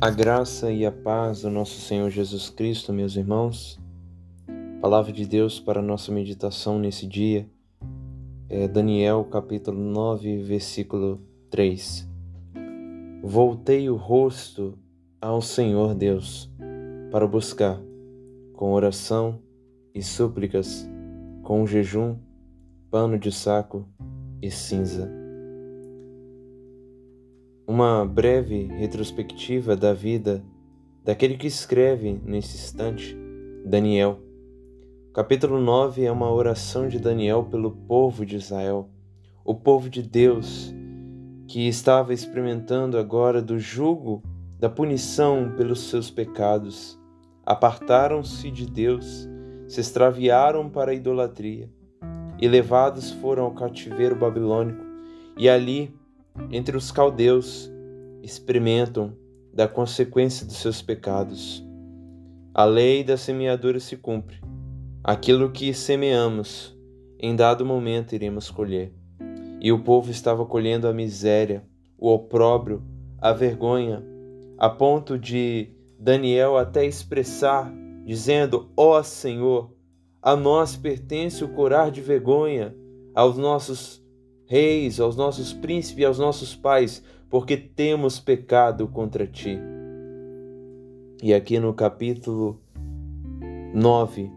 A graça e a paz do nosso Senhor Jesus Cristo, meus irmãos. Palavra de Deus para nossa meditação nesse dia é Daniel capítulo 9, versículo 3. Voltei o rosto ao Senhor Deus para buscar, com oração e súplicas, com jejum, pano de saco e cinza uma breve retrospectiva da vida daquele que escreve nesse instante, Daniel. capítulo 9 é uma oração de Daniel pelo povo de Israel, o povo de Deus, que estava experimentando agora do jugo da punição pelos seus pecados. Apartaram-se de Deus, se extraviaram para a idolatria e levados foram ao cativeiro babilônico, e ali entre os caldeus experimentam da consequência dos seus pecados. A lei da semeadura se cumpre. Aquilo que semeamos, em dado momento iremos colher. E o povo estava colhendo a miséria, o opróbrio, a vergonha, a ponto de Daniel até expressar, dizendo: Ó oh Senhor, a nós pertence o corar de vergonha, aos nossos reis, aos nossos príncipes e aos nossos pais, porque temos pecado contra ti. E aqui no capítulo 9,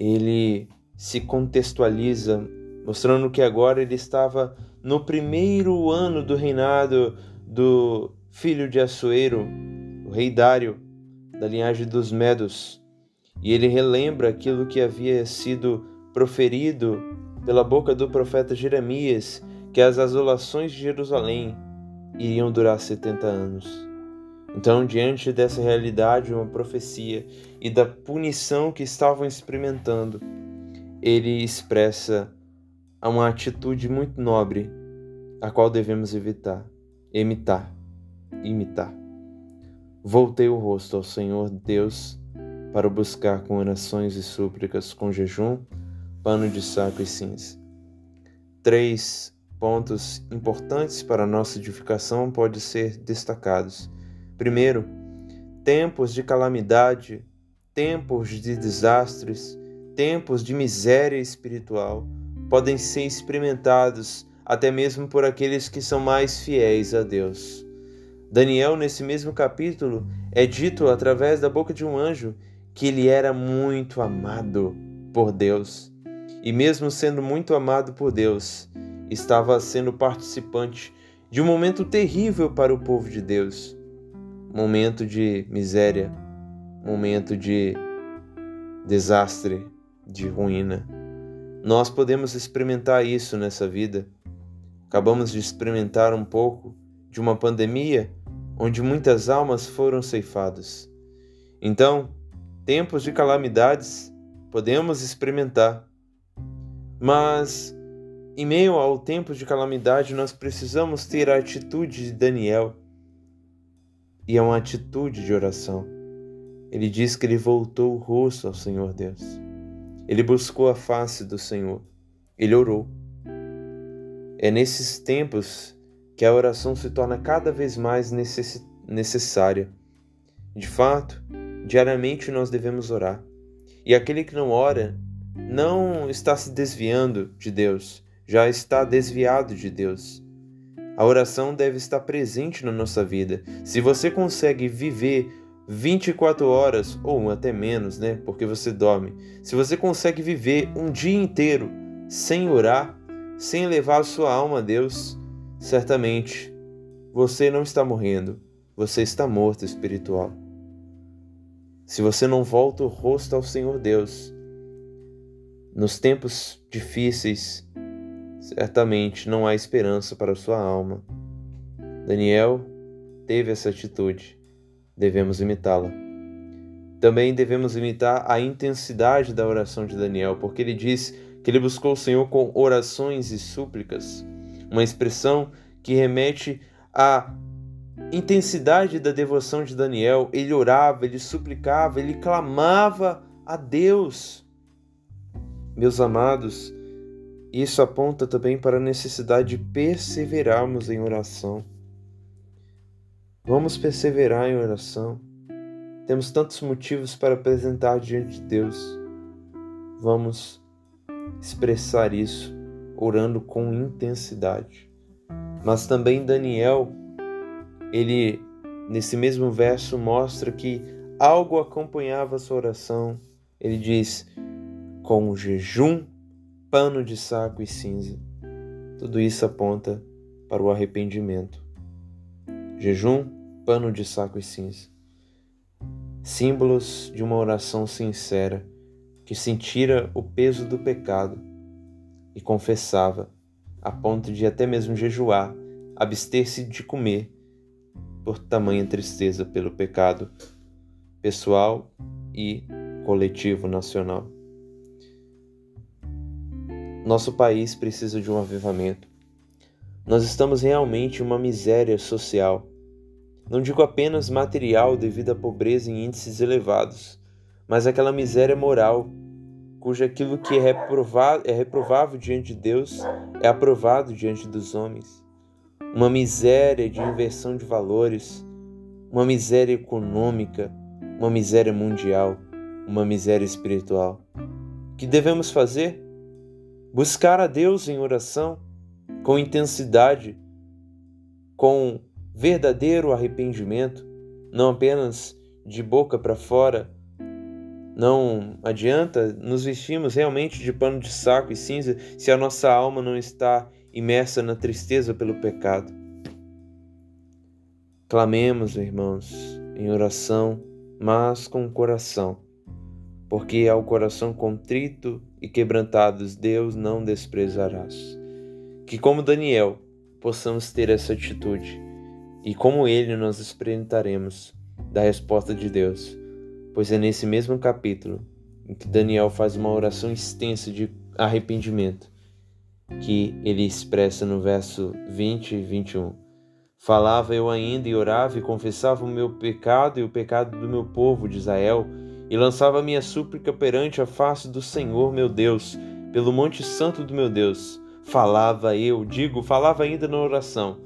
ele se contextualiza, mostrando que agora ele estava no primeiro ano do reinado do filho de Assuero, o rei Dário, da linhagem dos Medos. E ele relembra aquilo que havia sido proferido pela boca do profeta Jeremias que as asolações de Jerusalém iriam durar 70 anos. Então, diante dessa realidade, uma profecia e da punição que estavam experimentando, ele expressa uma atitude muito nobre, a qual devemos evitar, imitar, imitar. Voltei o rosto ao Senhor Deus para buscar com orações e súplicas, com jejum pano de saco e cinza. Três pontos importantes para nossa edificação podem ser destacados. Primeiro, tempos de calamidade, tempos de desastres, tempos de miséria espiritual podem ser experimentados até mesmo por aqueles que são mais fiéis a Deus. Daniel, nesse mesmo capítulo, é dito através da boca de um anjo que ele era muito amado por Deus e, mesmo sendo muito amado por Deus, estava sendo participante de um momento terrível para o povo de Deus momento de miséria, momento de desastre, de ruína. Nós podemos experimentar isso nessa vida. Acabamos de experimentar um pouco de uma pandemia onde muitas almas foram ceifadas. Então, tempos de calamidades podemos experimentar. Mas, em meio ao tempo de calamidade, nós precisamos ter a atitude de Daniel. E é uma atitude de oração. Ele diz que ele voltou o rosto ao Senhor Deus. Ele buscou a face do Senhor. Ele orou. É nesses tempos que a oração se torna cada vez mais necess... necessária. De fato, diariamente nós devemos orar. E aquele que não ora não está se desviando de Deus, já está desviado de Deus. A oração deve estar presente na nossa vida. Se você consegue viver 24 horas ou até menos, né, porque você dorme. Se você consegue viver um dia inteiro sem orar, sem levar sua alma a Deus, certamente você não está morrendo, você está morto espiritual. Se você não volta o rosto ao Senhor Deus, nos tempos difíceis, certamente não há esperança para sua alma. Daniel teve essa atitude, devemos imitá-la. Também devemos imitar a intensidade da oração de Daniel, porque ele diz que ele buscou o Senhor com orações e súplicas, uma expressão que remete à intensidade da devoção de Daniel. Ele orava, ele suplicava, ele clamava a Deus. Meus amados, isso aponta também para a necessidade de perseverarmos em oração. Vamos perseverar em oração. Temos tantos motivos para apresentar diante de Deus. Vamos expressar isso orando com intensidade. Mas também Daniel, ele nesse mesmo verso mostra que algo acompanhava a sua oração. Ele diz: com jejum, pano de saco e cinza. Tudo isso aponta para o arrependimento. Jejum, pano de saco e cinza. Símbolos de uma oração sincera que sentira o peso do pecado e confessava, a ponto de até mesmo jejuar, abster-se de comer, por tamanha tristeza pelo pecado pessoal e coletivo nacional. Nosso país precisa de um avivamento. Nós estamos realmente em uma miséria social. Não digo apenas material devido à pobreza em índices elevados, mas aquela miséria moral cujo aquilo que é, é reprovável diante de Deus é aprovado diante dos homens. Uma miséria de inversão de valores, uma miséria econômica, uma miséria mundial, uma miséria espiritual. O que devemos fazer? Buscar a Deus em oração, com intensidade, com verdadeiro arrependimento, não apenas de boca para fora, não adianta nos vestirmos realmente de pano de saco e cinza se a nossa alma não está imersa na tristeza pelo pecado. Clamemos, irmãos, em oração, mas com o coração, porque ao coração contrito e quebrantados Deus não desprezarás. Que, como Daniel, possamos ter essa atitude e, como ele, nós experimentaremos da resposta de Deus pois é nesse mesmo capítulo em que Daniel faz uma oração extensa de arrependimento que ele expressa no verso 20 e 21. Falava eu ainda e orava e confessava o meu pecado e o pecado do meu povo de Israel, e lançava minha súplica perante a face do Senhor meu Deus, pelo monte santo do meu Deus. Falava eu, digo, falava ainda na oração,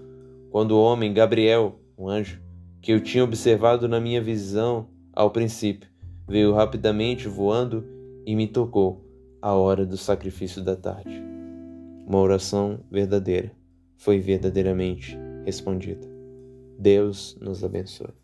quando o homem Gabriel, o anjo, que eu tinha observado na minha visão, ao princípio, veio rapidamente voando e me tocou a hora do sacrifício da tarde. Uma oração verdadeira foi verdadeiramente respondida. Deus nos abençoe.